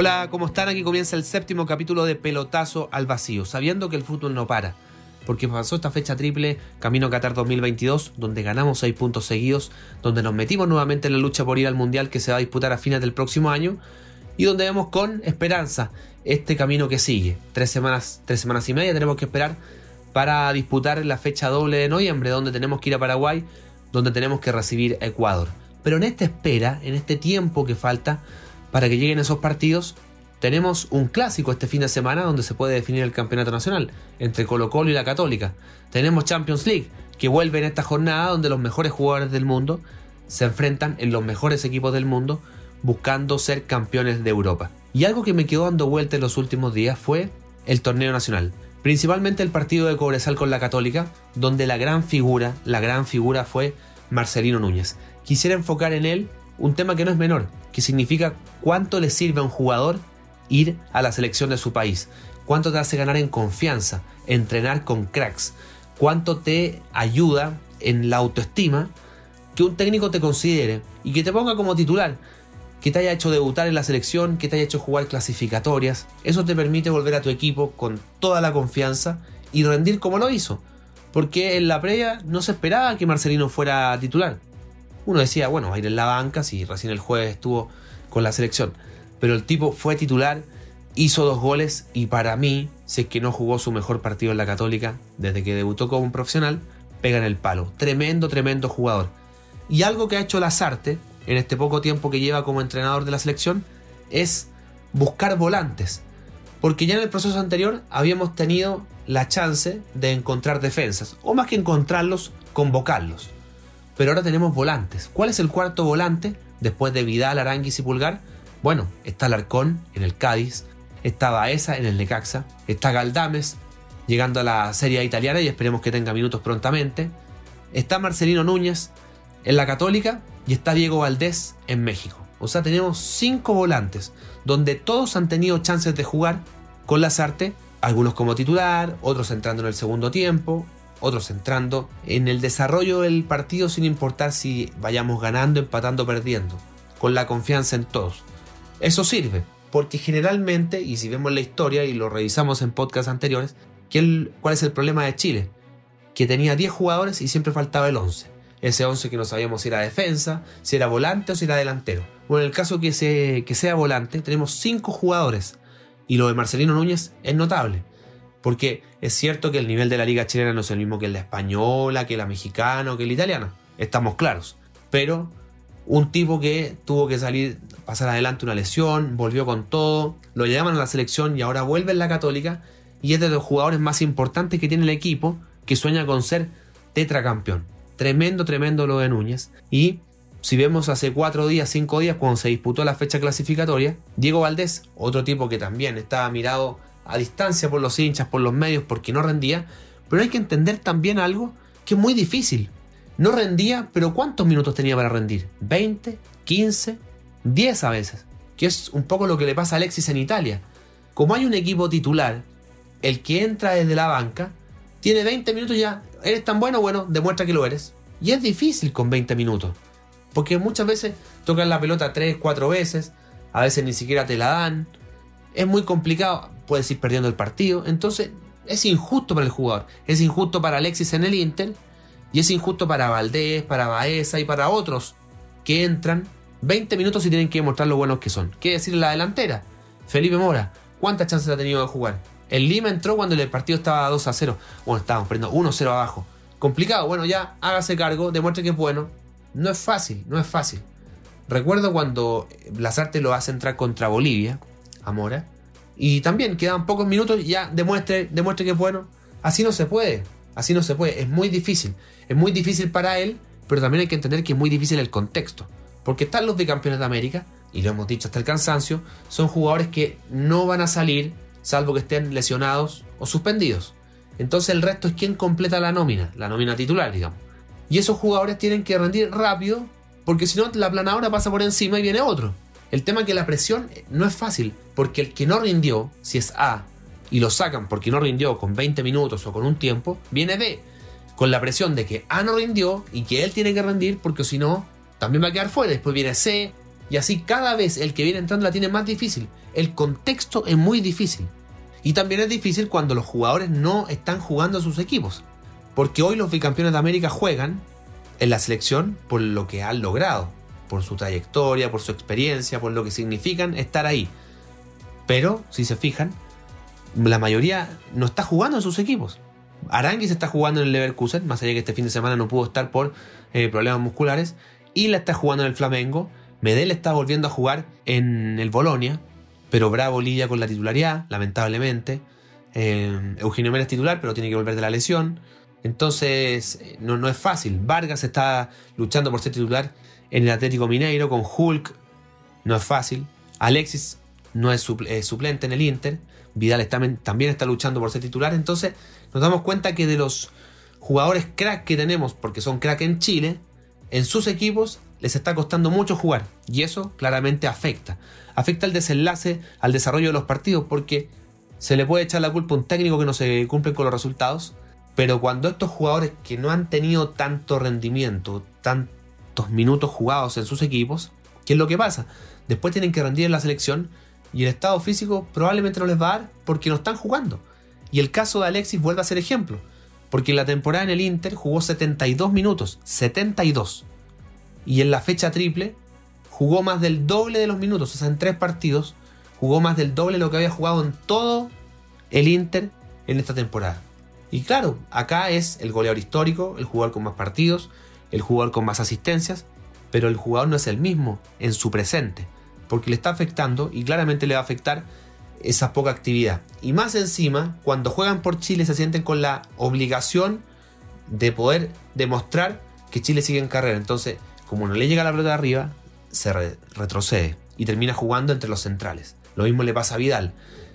Hola, ¿cómo están? Aquí comienza el séptimo capítulo de Pelotazo al Vacío, sabiendo que el fútbol no para, porque pasó esta fecha triple Camino Qatar 2022, donde ganamos 6 puntos seguidos, donde nos metimos nuevamente en la lucha por ir al Mundial que se va a disputar a fines del próximo año, y donde vemos con esperanza este camino que sigue. Tres semanas, tres semanas y media tenemos que esperar para disputar la fecha doble de noviembre, donde tenemos que ir a Paraguay, donde tenemos que recibir a Ecuador. Pero en esta espera, en este tiempo que falta, para que lleguen esos partidos, tenemos un clásico este fin de semana donde se puede definir el campeonato nacional entre Colo Colo y la Católica. Tenemos Champions League que vuelve en esta jornada donde los mejores jugadores del mundo se enfrentan en los mejores equipos del mundo buscando ser campeones de Europa. Y algo que me quedó dando vuelta en los últimos días fue el torneo nacional. Principalmente el partido de Cobresal con la Católica, donde la gran figura, la gran figura fue Marcelino Núñez. Quisiera enfocar en él un tema que no es menor, que significa cuánto le sirve a un jugador ir a la selección de su país, cuánto te hace ganar en confianza, entrenar con cracks, cuánto te ayuda en la autoestima que un técnico te considere y que te ponga como titular, que te haya hecho debutar en la selección, que te haya hecho jugar clasificatorias. Eso te permite volver a tu equipo con toda la confianza y rendir como lo hizo. Porque en la previa no se esperaba que Marcelino fuera titular. Uno decía, bueno, va a ir en la banca si recién el jueves estuvo con la selección. Pero el tipo fue titular, hizo dos goles y para mí, si es que no jugó su mejor partido en la Católica desde que debutó como un profesional, pega en el palo. Tremendo, tremendo jugador. Y algo que ha hecho Lazarte en este poco tiempo que lleva como entrenador de la selección es buscar volantes. Porque ya en el proceso anterior habíamos tenido la chance de encontrar defensas, o más que encontrarlos, convocarlos. Pero ahora tenemos volantes. ¿Cuál es el cuarto volante? Después de Vidal, Aranguis y Pulgar. Bueno, está Larcón en el Cádiz, está Baeza en el Necaxa, está Galdames llegando a la Serie italiana y esperemos que tenga minutos prontamente. Está Marcelino Núñez en la Católica y está Diego Valdés en México. O sea, tenemos cinco volantes donde todos han tenido chances de jugar con Lazarte, algunos como titular, otros entrando en el segundo tiempo, otros entrando en el desarrollo del partido sin importar si vayamos ganando, empatando, perdiendo, con la confianza en todos. Eso sirve, porque generalmente, y si vemos la historia y lo revisamos en podcasts anteriores, ¿cuál es el problema de Chile? Que tenía 10 jugadores y siempre faltaba el 11. Ese 11 que no sabíamos si era defensa, si era volante o si era delantero. Bueno, en el caso que, que sea volante, tenemos 5 jugadores. Y lo de Marcelino Núñez es notable. Porque es cierto que el nivel de la liga chilena no es el mismo que el la española, que la mexicana o que el italiana. Estamos claros. Pero un tipo que tuvo que salir, pasar adelante una lesión, volvió con todo, lo llaman a la selección y ahora vuelve en la católica y es de los jugadores más importantes que tiene el equipo que sueña con ser tetracampeón. Tremendo, tremendo lo de Núñez. Y si vemos hace cuatro días, cinco días, cuando se disputó la fecha clasificatoria, Diego Valdés, otro tipo que también estaba mirado a distancia por los hinchas, por los medios, porque no rendía. Pero hay que entender también algo que es muy difícil. No rendía, pero ¿cuántos minutos tenía para rendir? ¿20? ¿15? ¿10 a veces? Que es un poco lo que le pasa a Alexis en Italia. Como hay un equipo titular, el que entra desde la banca, tiene 20 minutos ya. ¿Eres tan bueno? Bueno, demuestra que lo eres. Y es difícil con 20 minutos. Porque muchas veces tocan la pelota 3, 4 veces. A veces ni siquiera te la dan. Es muy complicado puedes ir perdiendo el partido. Entonces es injusto para el jugador. Es injusto para Alexis en el Inter. Y es injusto para Valdés, para Baeza y para otros que entran 20 minutos y tienen que demostrar lo buenos que son. ¿Qué decir la delantera? Felipe Mora, ¿cuántas chances ha tenido de jugar? El Lima entró cuando el partido estaba 2 a 0. Bueno, estábamos perdiendo 1 0 abajo. Complicado, bueno, ya hágase cargo, demuestre que es bueno. No es fácil, no es fácil. Recuerdo cuando Lazarte lo hace entrar contra Bolivia, a Mora, y también quedan pocos minutos ya demuestre, demuestre que es bueno. Así no se puede. Así no se puede. Es muy difícil. Es muy difícil para él, pero también hay que entender que es muy difícil el contexto. Porque están los bicampeones de América, y lo hemos dicho hasta el cansancio, son jugadores que no van a salir salvo que estén lesionados o suspendidos. Entonces el resto es quien completa la nómina, la nómina titular, digamos. Y esos jugadores tienen que rendir rápido, porque si no, la planadora pasa por encima y viene otro. El tema es que la presión no es fácil, porque el que no rindió, si es A, y lo sacan porque no rindió con 20 minutos o con un tiempo, viene B, con la presión de que A no rindió y que él tiene que rendir, porque si no, también va a quedar fuera. Después viene C, y así cada vez el que viene entrando la tiene más difícil. El contexto es muy difícil. Y también es difícil cuando los jugadores no están jugando a sus equipos. Porque hoy los bicampeones de América juegan en la selección por lo que han logrado, por su trayectoria, por su experiencia, por lo que significan estar ahí. Pero, si se fijan, la mayoría no está jugando en sus equipos. Aranguis está jugando en el Leverkusen, más allá que este fin de semana no pudo estar por eh, problemas musculares. Y la está jugando en el Flamengo. Medel está volviendo a jugar en el Bolonia, pero Bravo lidia con la titularidad, lamentablemente. Eh, Eugenio Mena es titular, pero tiene que volver de la lesión. Entonces, eh, no, no, es fácil. Vargas está luchando por ser titular en el Atlético Mineiro con Hulk. No es fácil. Alexis no es, suplente en el Inter. Vidal también está luchando por ser titular. Entonces, nos damos cuenta que de los jugadores crack que tenemos, porque son crack en Chile, en sus equipos les está costando mucho jugar y eso claramente afecta. Afecta el desenlace, al desarrollo de los partidos porque se le puede echar la culpa a un técnico que no se cumple con los resultados, pero cuando estos jugadores que no han tenido tanto rendimiento, tantos minutos jugados en sus equipos, ¿qué es lo que pasa? Después tienen que rendir en la selección y el estado físico probablemente no les va a dar porque no están jugando. Y el caso de Alexis vuelve a ser ejemplo, porque en la temporada en el Inter jugó 72 minutos, 72 y en la fecha triple jugó más del doble de los minutos, o sea, en tres partidos jugó más del doble de lo que había jugado en todo el Inter en esta temporada. Y claro, acá es el goleador histórico, el jugador con más partidos, el jugador con más asistencias, pero el jugador no es el mismo en su presente, porque le está afectando y claramente le va a afectar esa poca actividad. Y más encima, cuando juegan por Chile se sienten con la obligación de poder demostrar que Chile sigue en carrera. Entonces, como no le llega la pelota de arriba, se retrocede y termina jugando entre los centrales. Lo mismo le pasa a Vidal.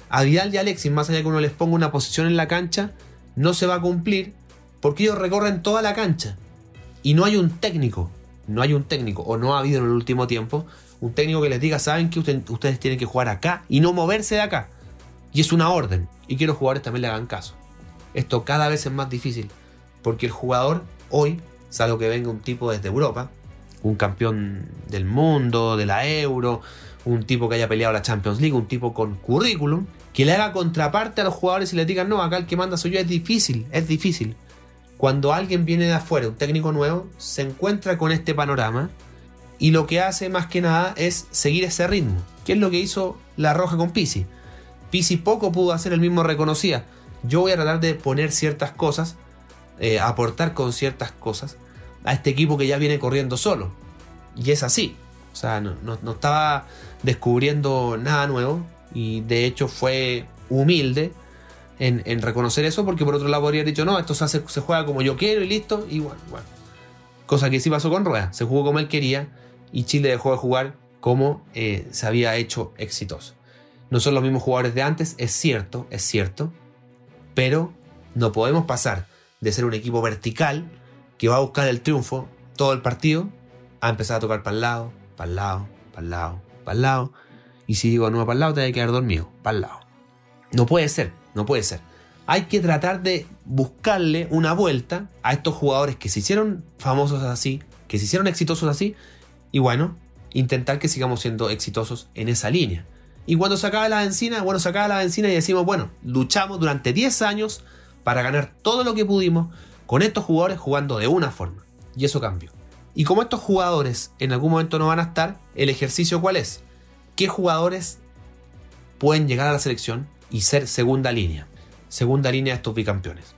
A Vidal y Alexis, más allá que uno les ponga una posición en la cancha, no se va a cumplir porque ellos recorren toda la cancha. Y no hay un técnico, no hay un técnico, o no ha habido en el último tiempo, un técnico que les diga, saben que ustedes tienen que jugar acá y no moverse de acá. Y es una orden. Y que los jugadores también le hagan caso. Esto cada vez es más difícil. Porque el jugador hoy, salvo que venga un tipo desde Europa, un campeón del mundo, de la Euro, un tipo que haya peleado la Champions League, un tipo con currículum, que le haga contraparte a los jugadores y le digan, no, acá el que manda soy yo, es difícil, es difícil. Cuando alguien viene de afuera, un técnico nuevo, se encuentra con este panorama y lo que hace más que nada es seguir ese ritmo, que es lo que hizo La Roja con Pisi. Pisi poco pudo hacer, el mismo reconocía. Yo voy a tratar de poner ciertas cosas, eh, aportar con ciertas cosas, a este equipo que ya viene corriendo solo. Y es así. O sea, no, estaba descubriendo nada nuevo y de hecho fue humilde en, reconocer eso porque por otro lado habría dicho, no, esto se, se juega como yo quiero y listo. Y bueno, bueno. Cosa que sí pasó con Rueda. Se jugó como él quería y Chile dejó de jugar como eh, se había hecho exitoso. No son los mismos jugadores de antes, es cierto, es cierto, pero no podemos pasar de ser un equipo vertical que va a buscar el triunfo todo el partido, a empezar a tocar para el lado, para el lado, para el lado, para el lado. Y si digo no para el lado, te hay que quedar dormido, para el lado. No puede ser, no puede ser. Hay que tratar de buscarle una vuelta a estos jugadores que se hicieron famosos así, que se hicieron exitosos así, y bueno, intentar que sigamos siendo exitosos en esa línea. Y cuando se acaba la benzina, bueno, se acaba la benzina y decimos, bueno, luchamos durante 10 años para ganar todo lo que pudimos, con estos jugadores jugando de una forma. Y eso cambió. Y como estos jugadores en algún momento no van a estar, el ejercicio cuál es? ¿Qué jugadores pueden llegar a la selección y ser segunda línea? Segunda línea de estos bicampeones.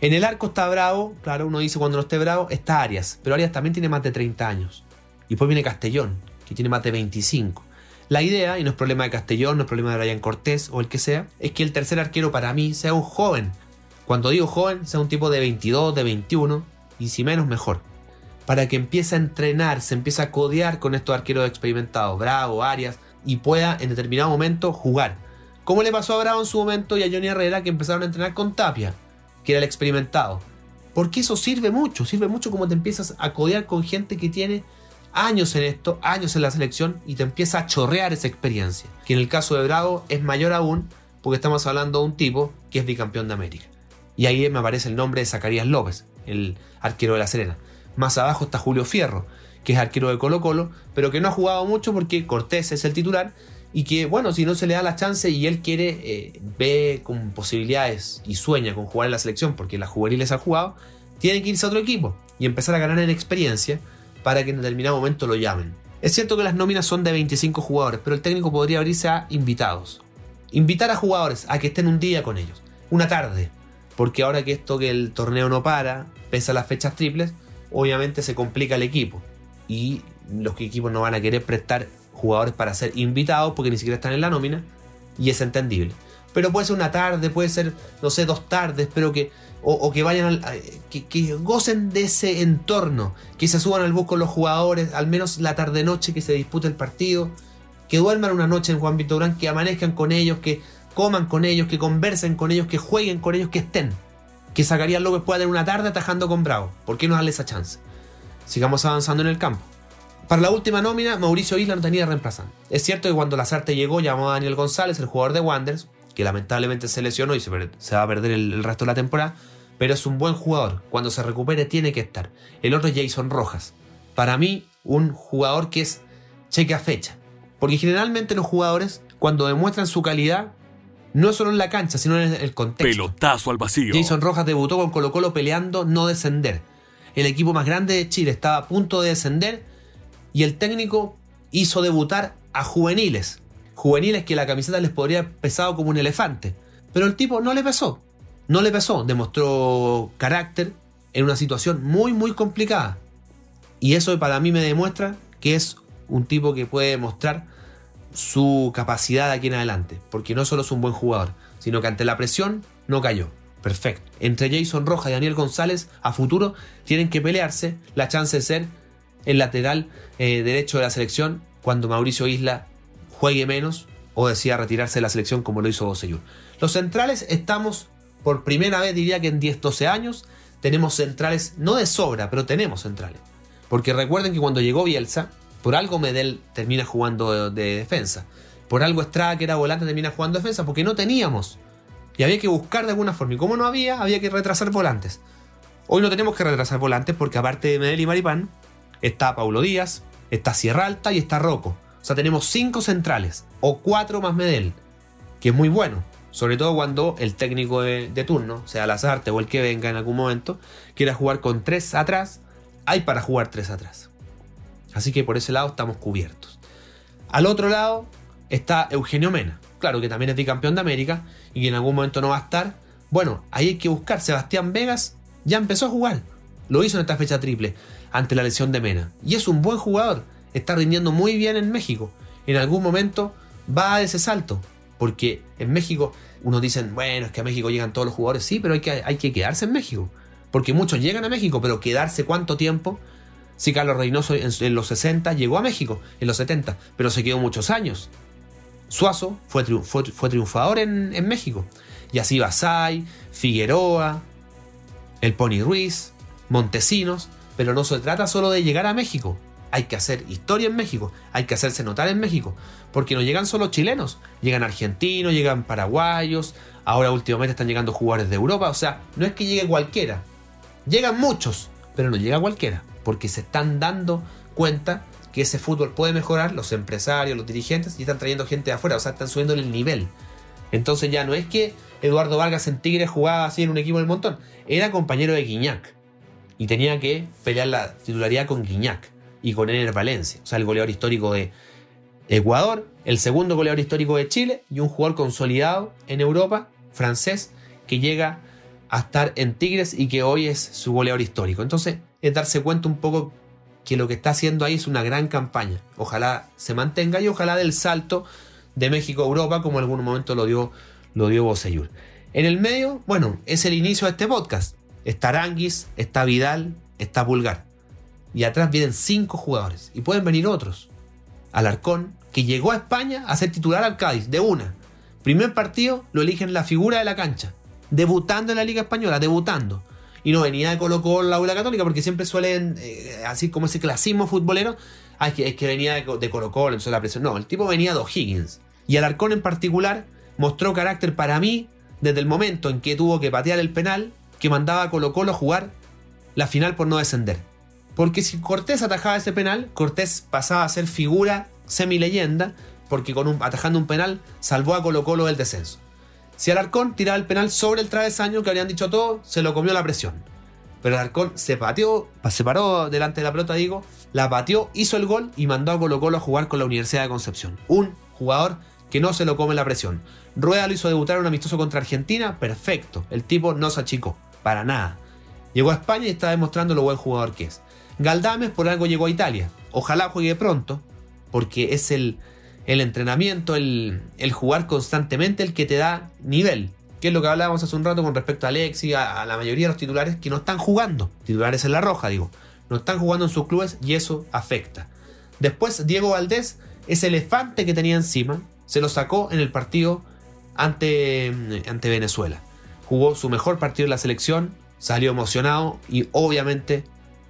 En el arco está Bravo, claro, uno dice cuando no esté Bravo, está Arias, pero Arias también tiene más de 30 años. Y después viene Castellón, que tiene más de 25. La idea, y no es problema de Castellón, no es problema de Brian Cortés o el que sea, es que el tercer arquero para mí sea un joven cuando digo joven, sea un tipo de 22, de 21, y si menos, mejor. para que empiece a entrenar, se empiece a codear con estos arqueros experimentados, Bravo, Arias, y pueda en determinado momento jugar. Como le pasó a Bravo en su momento y a Johnny Herrera que empezaron a entrenar con Tapia, que era el experimentado. Porque eso sirve mucho, sirve mucho como te empiezas a codear con gente que tiene años en esto, años en la selección y te empieza a chorrear esa experiencia. Que en el caso de Bravo es mayor aún porque estamos hablando de un tipo que es bicampeón de América. Y ahí me aparece el nombre de Zacarías López, el arquero de La Serena. Más abajo está Julio Fierro, que es arquero de Colo Colo, pero que no ha jugado mucho porque Cortés es el titular y que, bueno, si no se le da la chance y él quiere, eh, ve con posibilidades y sueña con jugar en la selección porque las juveniles han jugado, tiene que irse a otro equipo y empezar a ganar en experiencia para que en determinado momento lo llamen. Es cierto que las nóminas son de 25 jugadores, pero el técnico podría abrirse a invitados. Invitar a jugadores a que estén un día con ellos, una tarde, porque ahora que esto que el torneo no para, pese a las fechas triples, obviamente se complica el equipo y los equipos no van a querer prestar jugadores para ser invitados porque ni siquiera están en la nómina y es entendible. Pero puede ser una tarde, puede ser, no sé, dos tardes, pero que, o, que vayan, que, gocen de ese entorno, que se suban al bus con los jugadores, al menos la tarde-noche que se dispute el partido, que duerman una noche en Juan Vito que amanezcan con ellos, que coman con ellos, que conversen con ellos, que jueguen con ellos, que estén. Que Zacarías López pueda tener una tarde atajando con Bravo. ¿Por qué no darle esa chance? Sigamos avanzando en el campo. Para la última nómina, Mauricio Isla no tenía reemplazante. Es cierto que cuando Lazarte llegó, llamó a Daniel González, el jugador de Wanderers, que lamentablemente se lesionó y se, va a perder el, resto de la temporada, pero es un buen jugador. Cuando se recupere tiene que estar. El otro es Jason Rojas. Para mí, un jugador que es cheque a fecha. Porque generalmente los jugadores, cuando demuestran su calidad, no solo en la cancha, sino en el contexto. Pelotazo al vacío. Jason Rojas debutó con Colo Colo peleando no descender. El equipo más grande de Chile estaba a punto de descender y el técnico hizo debutar a juveniles. Juveniles que la camiseta les podría haber pesado como un elefante. Pero el tipo no le pesó. No le pesó. Demostró carácter en una situación muy, muy complicada. Y eso para mí me demuestra que es un tipo que puede demostrar su capacidad de aquí en adelante. Porque no solo es un buen jugador, sino que ante la presión no cayó. Perfecto. Entre Jason Rojas y Daniel González a futuro tienen que pelearse la chance de ser el lateral eh, derecho de la selección cuando Mauricio Isla juegue menos o decida retirarse de la selección como lo hizo Boseyur. Los centrales estamos por primera vez, diría que en 10-12 años, tenemos centrales, no de sobra, pero tenemos centrales. Porque recuerden que cuando llegó Bielsa, por algo Medel termina jugando de, defensa. Por algo Estrada, que era volante, termina jugando defensa, porque no teníamos. Y había que buscar de alguna forma. Y como no había, había que retrasar volantes. Hoy no tenemos que retrasar volantes porque aparte de Medel y Maripán, está Paulo Díaz, está Sierra Alta y está Rocco. O sea, tenemos cinco centrales, o cuatro más Medel, que es muy bueno. Sobre todo cuando el técnico de, turno, sea Lazarte o el que venga en algún momento, quiera jugar con tres atrás, hay para jugar tres atrás. Así que por ese lado estamos cubiertos. Al otro lado está Eugenio Mena, claro que también es bicampeón de América y que en algún momento no va a estar. Bueno, ahí hay que buscar. Sebastián Vegas ya empezó a jugar. Lo hizo en esta fecha triple ante la lesión de Mena. Y es un buen jugador. Está rindiendo muy bien en México. En algún momento va a ese salto. Porque en México unos dicen, bueno, es que a México llegan todos los jugadores. Sí, pero hay que, hay que quedarse en México. Porque muchos llegan a México, pero quedarse cuánto tiempo. Si Carlos Reynoso en, los 60 llegó a México, en los 70, pero se quedó muchos años. Suazo fue, fue, triunfador en, en, México. Y así Basay, Figueroa, el Pony Ruiz, Montesinos. Pero no se trata solo de llegar a México. Hay que hacer historia en México, hay que hacerse notar en México. Porque no llegan solo chilenos, llegan argentinos, llegan paraguayos, ahora últimamente están llegando jugadores de Europa. O sea, no es que llegue cualquiera. Llegan muchos, pero no llega cualquiera. Porque se están dando cuenta que ese fútbol puede mejorar, los empresarios, los dirigentes, y están trayendo gente de afuera, o sea, están subiendo el nivel. Entonces ya no es que Eduardo Vargas en Tigre jugaba así en un equipo del montón, era compañero de Guiñac y tenía que pelear la titularidad con Guiñac y con Ener Valencia, o sea, el goleador histórico de Ecuador, el segundo goleador histórico de Chile y un jugador consolidado en Europa, francés, que llega a estar en Tigres y que hoy es su goleador histórico. Entonces, es darse cuenta un poco que lo que está haciendo ahí es una gran campaña. Ojalá se mantenga y ojalá del salto de México a Europa, como en algún momento lo dio, lo dio Boseyur. En el medio, bueno, es el inicio de este podcast. Está Aranguis, está Vidal, está Pulgar. Y atrás vienen cinco jugadores. Y pueden venir otros. Alarcón, que llegó a España a ser titular al Cádiz, de una. Primer partido lo eligen la figura de la cancha. Debutando en la Liga Española, debutando. Y no venía de Colo Colo la Aula Católica, porque siempre suelen, eh, así como ese clasismo futbolero, ah, es, que, es que venía de, de Colo Colo, entonces la presión. No, el tipo venía de O'Higgins. Y Alarcón en particular mostró carácter para mí desde el momento en que tuvo que patear el penal que mandaba a Colo Colo a jugar la final por no descender. Porque si Cortés atajaba ese penal, Cortés pasaba a ser figura semi-leyenda, porque con un, atajando un penal salvó a Colo Colo del descenso. Si Alarcón tiraba el penal sobre el travesaño, que habrían dicho todo, se lo comió la presión. Pero Alarcón se pateó, se paró delante de la pelota, digo, la pateó, hizo el gol y mandó a Colo Colo a jugar con la Universidad de Concepción. Un jugador que no se lo come la presión. Rueda lo hizo debutar en un amistoso contra Argentina, perfecto. El tipo no se achicó, para nada. Llegó a España y está demostrando lo buen jugador que es. Galdames por algo llegó a Italia. Ojalá juegue pronto, porque es el, el entrenamiento, el, el, jugar constantemente el que te da nivel. Que es lo que hablábamos hace un rato con respecto a Alexi, a, a la mayoría de los titulares que no están jugando. Titulares en la roja, digo. No están jugando en sus clubes y eso afecta. Después, Diego Valdés, ese elefante que tenía encima, se lo sacó en el partido ante, ante Venezuela. Jugó su mejor partido en la selección, salió emocionado y obviamente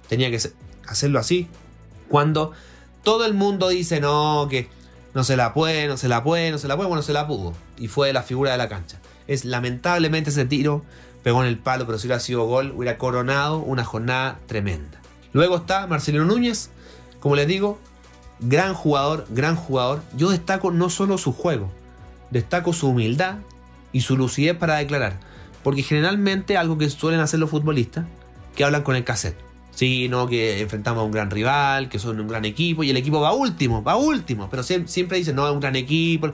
tenía que hacerlo así. Cuando todo el mundo dice no, que no se la puede, no se la puede, no se la puede, bueno, se la pudo. Y fue la figura de la cancha. Es lamentablemente ese tiro pegó en el palo, pero si hubiera sido gol, hubiera coronado una jornada tremenda. Luego está Marcelino Núñez, como les digo, gran jugador, gran jugador. Yo destaco no solo su juego, destaco su humildad y su lucidez para declarar. Porque generalmente algo que suelen hacer los futbolistas, que hablan con el cassette. Sí, no, que enfrentamos a un gran rival, que son un gran equipo, y el equipo va último, va último, pero siempre, dicen, no, es un gran equipo.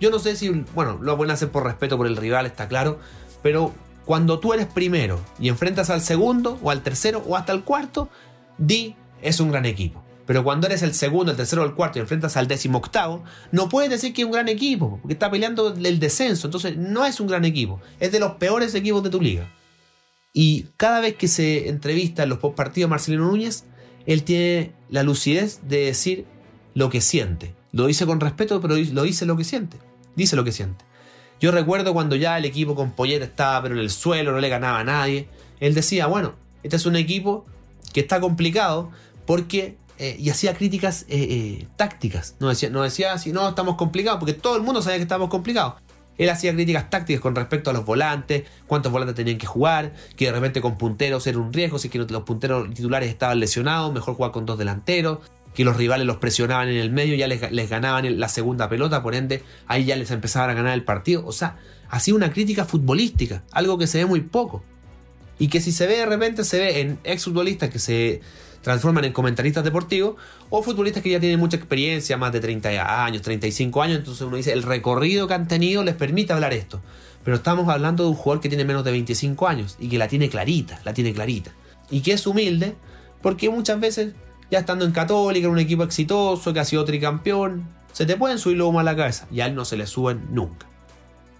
Yo no sé si, bueno, lo pueden hacer por respeto por el rival, está claro, pero cuando tú eres primero y enfrentas al segundo, o al tercero, o hasta el cuarto, di, es un gran equipo. Pero cuando eres el segundo, el tercero o el cuarto y enfrentas al décimo octavo, no puedes decir que es un gran equipo, porque está peleando el descenso. Entonces no es un gran equipo, es de los peores equipos de tu liga. Y cada vez que se entrevista en los postpartidos Marcelino Núñez, él tiene la lucidez de decir lo que siente. Lo dice con respeto, pero lo dice lo que siente. Dice lo que siente. Yo recuerdo cuando ya el equipo con Polleta estaba pero en el suelo, no le ganaba a nadie. Él decía, bueno, este es un equipo que está complicado porque... Eh, y hacía críticas eh, eh, tácticas. No decía, no decía así, no, estamos complicados, porque todo el mundo sabía que estábamos complicados. Él hacía críticas tácticas con respecto a los volantes, cuántos volantes tenían que jugar, que de repente con punteros era un riesgo, si que los punteros titulares estaban lesionados, mejor jugar con dos delanteros, que los rivales los presionaban en el medio, ya les, les ganaban la segunda pelota, por ende ahí ya les empezaban a ganar el partido. O sea, hacía una crítica futbolística, algo que se ve muy poco. Y que si se ve de repente, se ve en exfutbolistas que se transforman en comentaristas deportivos o futbolistas que ya tienen mucha experiencia, más de 30 años, 35 años, entonces uno dice, el recorrido que han tenido les permite hablar esto. Pero estamos hablando de un jugador que tiene menos de 25 años y que la tiene clarita, la tiene clarita. Y que es humilde porque muchas veces, ya estando en Católica, en un equipo exitoso, que ha sido tricampeón, se te pueden subir lo a la cabeza y a él no se le suben nunca.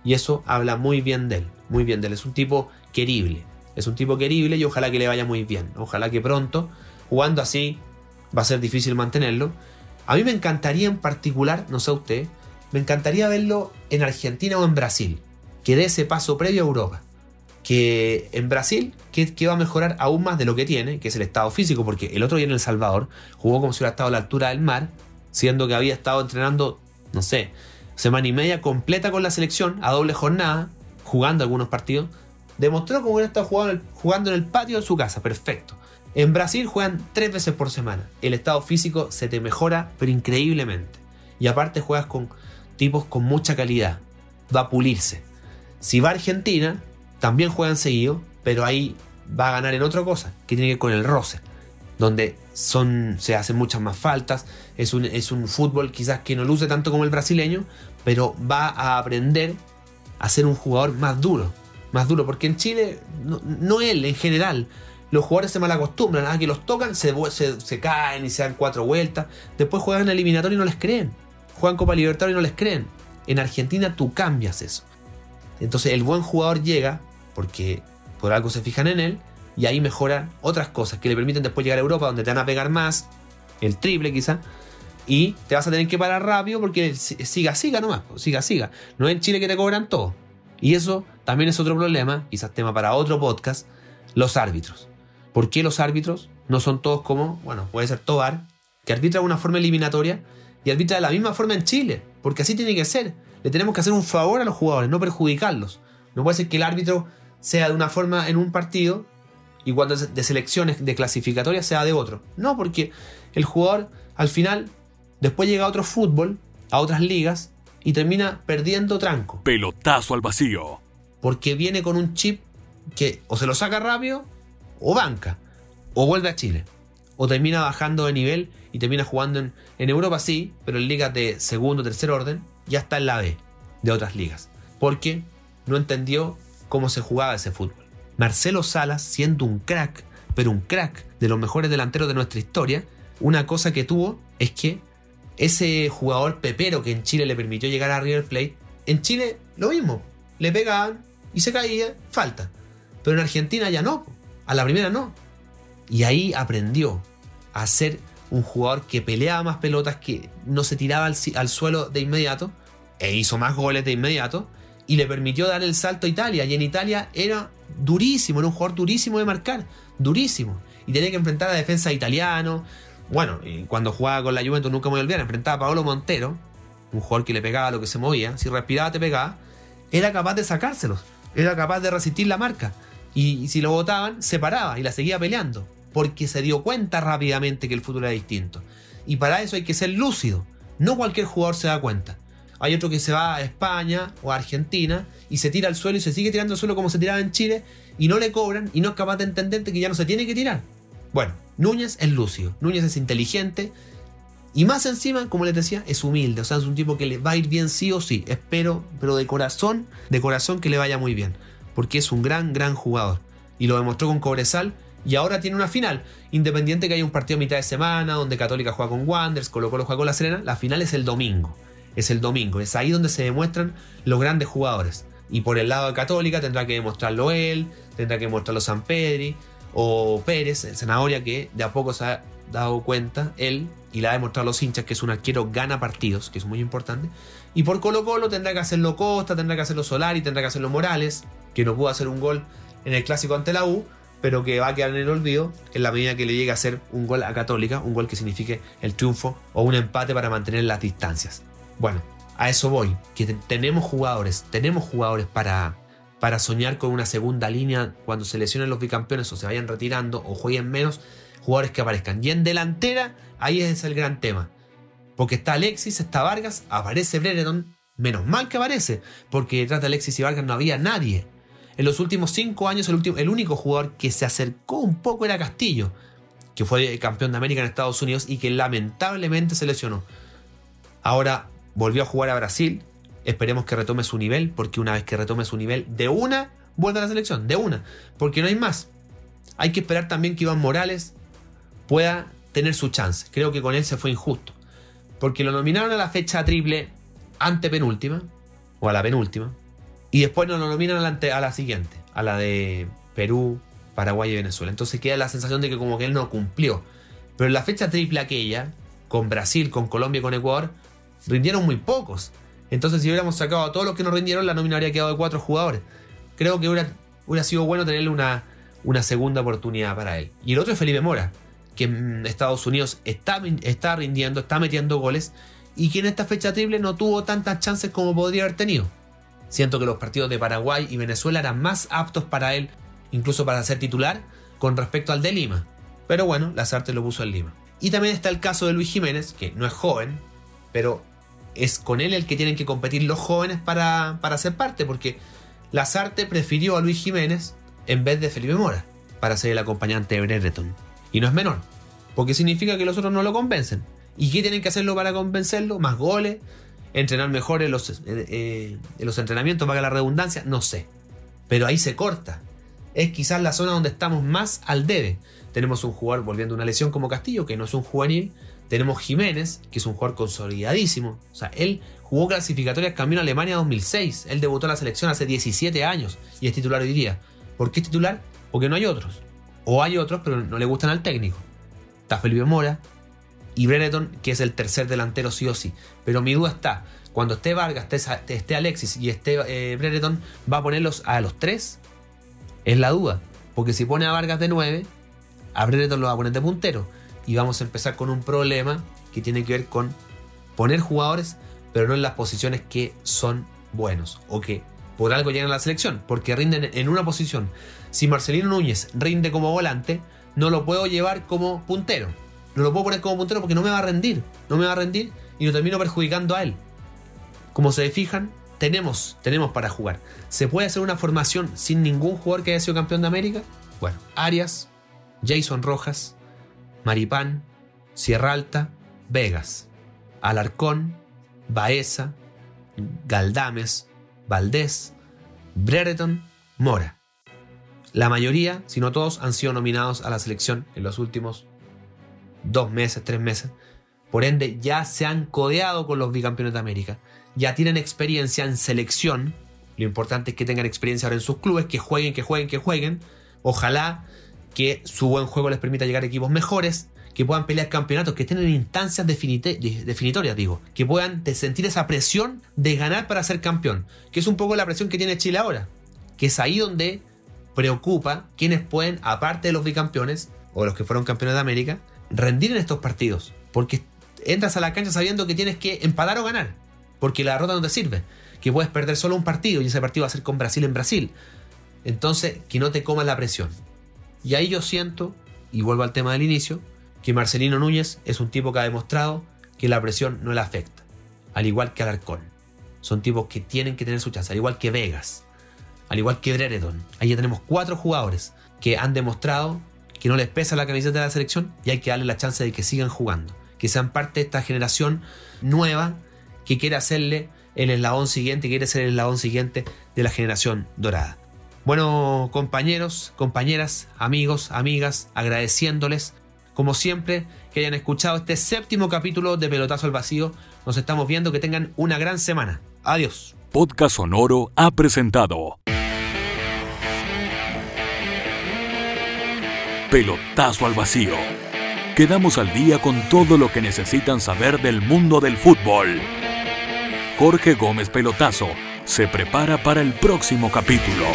Y eso habla muy bien de él, muy bien de él. Es un tipo querible, es un tipo querible y ojalá que le vaya muy bien. Ojalá que pronto jugando así va a ser difícil mantenerlo. A mí me encantaría en particular, no sé usted, me encantaría verlo en Argentina o en Brasil, que dé ese paso previo a Europa. Que en Brasil, que, va a mejorar aún más de lo que tiene, que es el estado físico, porque el otro día en El Salvador jugó como si hubiera estado a la altura del mar, siendo que había estado entrenando, no sé, semana y media completa con la selección, a doble jornada, jugando algunos partidos. Demostró cómo estado jugando, jugando en el patio de su casa, perfecto. En Brasil juegan tres veces por semana. El estado físico se te mejora, pero increíblemente. Y aparte juegas con tipos con mucha calidad. Va a pulirse. Si va a Argentina, también juegan seguido, pero ahí va a ganar en otra cosa, que tiene que ver con el roce. Donde son, se hacen muchas más faltas. Es un, es un fútbol quizás que no luce tanto como el brasileño, pero va a aprender a ser un jugador más duro. Más duro, porque en Chile, no, él en general, los jugadores se malacostumbran, a ah, que los tocan, se, se, caen y se dan cuatro vueltas. Después juegan eliminatorio y no les creen. Juegan Copa Libertadores y no les creen. En Argentina tú cambias eso. Entonces el buen jugador llega, porque por algo se fijan en él, y ahí mejoran otras cosas que le permiten después llegar a Europa donde te van a pegar más, el triple quizá, y te vas a tener que parar rápido porque siga, siga nomás, siga, siga. No es en Chile que te cobran todo. Y eso también es otro problema, quizás tema para otro podcast, los árbitros. ¿Por qué los árbitros no son todos como, bueno, puede ser Tobar, que arbitra de una forma eliminatoria y arbitra de la misma forma en Chile? Porque así tiene que ser. Le tenemos que hacer un favor a los jugadores, no perjudicarlos. No puede ser que el árbitro sea de una forma en un partido y cuando es de selecciones de clasificatoria sea de otro. No, porque el jugador al final después llega a otro fútbol, a otras ligas y termina perdiendo tranco. Pelotazo al vacío. Porque viene con un chip que o se lo saca rápido o banca o vuelve a Chile. O termina bajando de nivel y termina jugando en, en Europa sí, pero en ligas de segundo o tercer orden ya está en la B de otras ligas. Porque no entendió cómo se jugaba ese fútbol. Marcelo Salas, siendo un crack, pero un crack de los mejores delanteros de nuestra historia, una cosa que tuvo es que ese jugador pepero que en Chile le permitió llegar a River Plate, en Chile lo mismo, le pegaban y se caía, falta. Pero en Argentina ya no, a la primera no. Y ahí aprendió a ser un jugador que peleaba más pelotas, que no se tiraba al, suelo de inmediato, e hizo más goles de inmediato, y le permitió dar el salto a Italia. Y en Italia era durísimo, era un jugador durísimo de marcar, durísimo. Y tenía que enfrentar a defensa italiano. Bueno, cuando jugaba con la Juventus nunca me voy a enfrentaba a Paolo Montero, un jugador que le pegaba lo que se movía, si respiraba te pegaba, era capaz de sacárselos, era capaz de resistir la marca. Y, si lo botaban, se paraba y la seguía peleando, porque se dio cuenta rápidamente que el fútbol era distinto. Y para eso hay que ser lúcido. No cualquier jugador se da cuenta. Hay otro que se va a España o a Argentina y se tira al suelo y se sigue tirando al suelo como se tiraba en Chile y no le cobran y no es capaz de entender que ya no se tiene que tirar. Bueno, Núñez es lúcido, Núñez es inteligente y más encima, como les decía, es humilde. O sea, es un tipo que le va a ir bien sí o sí. Espero, pero de corazón, de corazón que le vaya muy bien. Porque es un gran, gran jugador. Y lo demostró con Cobresal y ahora tiene una final. Independiente que haya un partido a mitad de semana donde Católica juega con Wanderers, Colo Colo juega con La Serena, la final es el domingo es el domingo. Es ahí donde se demuestran los grandes jugadores. Y por el lado de Católica tendrá que demostrarlo él, tendrá que demostrarlo San Pedri o Pérez, el Zanahoria, que de a poco se ha dado cuenta él y le ha demostrado a los hinchas que es un arquero gana partidos, que es muy importante. Y por Colo Colo tendrá que hacerlo Costa, tendrá que hacerlo Solari, tendrá que hacerlo Morales, que no pudo hacer un gol en el clásico ante la U, pero que va a quedar en el olvido en la medida que le llegue a hacer un gol a Católica, un gol que signifique el triunfo o un empate para mantener las distancias. Bueno, a eso voy, que tenemos jugadores, tenemos jugadores para, para soñar con una segunda línea cuando se lesionen los bicampeones o se vayan retirando o jueguen menos, jugadores que aparezcan. Y en delantera, ahí es el gran tema. Porque está Alexis, está Vargas, aparece Brereton, menos mal que aparece, porque detrás de Alexis y Vargas no había nadie. En los últimos cinco años, el, último, el único jugador que se acercó un poco era Castillo, que fue campeón de América en Estados Unidos y que lamentablemente se lesionó. Ahora volvió a jugar a Brasil. Esperemos que retome su nivel, porque una vez que retome su nivel, de una, vuelve a la selección, de una, porque no hay más. Hay que esperar también que Iván Morales pueda tener su chance. Creo que con él se fue injusto, porque lo nominaron a la fecha triple antepenúltima, o a la penúltima, y después no lo nominan a la, siguiente, a la de Perú, Paraguay y Venezuela. Entonces queda la sensación de que como que él no cumplió. Pero en la fecha triple aquella, con Brasil, con Colombia y con Ecuador, rindieron muy pocos. Entonces, si hubiéramos sacado a todos los que no rindieron, la nómina habría quedado de cuatro jugadores. Creo que hubiera, hubiera sido bueno tenerle una, una segunda oportunidad para él. Y el otro es Felipe Mora, que en Estados Unidos está, está rindiendo, está metiendo goles y que en esta fecha triple no tuvo tantas chances como podría haber tenido. Siento que los partidos de Paraguay y Venezuela eran más aptos para él, incluso para ser titular, con respecto al de Lima. Pero bueno, la Sarte lo puso en Lima. Y también está el caso de Luis Jiménez, que no es joven, pero es con él el que tienen que competir los jóvenes para, para ser parte, porque Lazarte prefirió a Luis Jiménez en vez de Felipe Mora para ser el acompañante de Brereton. Y no es menor, porque significa que los otros no lo convencen. ¿Y qué tienen que hacerlo para convencerlo? Más goles, entrenar mejor en los, eh, eh, en los entrenamientos, para la redundancia, no sé. Pero ahí se corta. Es quizás la zona donde estamos más al debe. Tenemos un jugador volviendo a una lesión como Castillo, que no es un juvenil, tenemos Jiménez, que es un jugador consolidadísimo. O sea, él jugó clasificatorias camino a Alemania 2006. Él debutó en la selección hace 17 años y es titular hoy. ¿Por qué es titular? Porque no hay otros. O hay otros, pero no le gustan al técnico. Está Felipe Mora y Brereton, que es el tercer delantero sí o sí. Pero mi duda está, cuando esté Vargas, esté, Alexis y esté eh, ¿va a ponerlos a los tres? Es la duda. Porque si pone a Vargas de 9, a Brereton lo va a poner de puntero. Y vamos a empezar con un problema que tiene que ver con poner jugadores, pero no en las posiciones que son buenos o que por algo llegan a la selección, porque rinden en una posición. Si Marcelino Núñez rinde como volante, no lo puedo llevar como puntero. No lo puedo poner como puntero porque no me va a rendir. No me va a rendir y lo termino perjudicando a él. Como se fijan, tenemos, tenemos para jugar. ¿Se puede hacer una formación sin ningún jugador que haya sido campeón de América? Bueno, Arias, Jason Rojas, Maripán, Sierra Alta, Vegas, Alarcón, Baeza, Galdames, Valdés, Brereton, Mora. La mayoría, si no todos, han sido nominados a la selección en los últimos dos meses, tres meses. Por ende, ya se han codeado con los bicampeones de América. Ya tienen experiencia en selección. Lo importante es que tengan experiencia ahora en sus clubes, que jueguen, que jueguen, que jueguen. Ojalá que su buen juego les permita llegar a equipos mejores que puedan pelear campeonatos, que estén en instancias definitorias, digo, que puedan sentir esa presión de ganar para ser campeón, que es un poco la presión que tiene Chile ahora, que es ahí donde preocupa quienes pueden, aparte de los bicampeones o los que fueron campeones de América, rendir en estos partidos, porque entras a la cancha sabiendo que tienes que empatar o ganar, porque la derrota no te sirve, que puedes perder solo un partido y ese partido va a ser con Brasil en Brasil. Entonces, que no te coman la presión. Y ahí yo siento, y vuelvo al tema del inicio, que Marcelino Núñez es un tipo que ha demostrado que la presión no le afecta, al igual que Alarcón. Son tipos que tienen que tener su chance, al igual que Vegas, al igual que Brereton. Ahí ya tenemos cuatro jugadores que han demostrado que no les pesa la camiseta de la selección y hay que darle la chance de que sigan jugando, que sean parte de esta generación nueva que quiere hacerle el eslabón siguiente, quiere ser el eslabón siguiente de la generación dorada. Bueno, compañeros, compañeras, amigos, amigas, agradeciéndoles como siempre, que hayan escuchado este séptimo capítulo de Pelotazo al Vacío. Nos estamos viendo, que tengan una gran semana. Adiós. Podcast Sonoro ha presentado Pelotazo al Vacío. Quedamos al día con todo lo que necesitan saber del mundo del fútbol. Jorge Gómez Pelotazo se prepara para el próximo capítulo.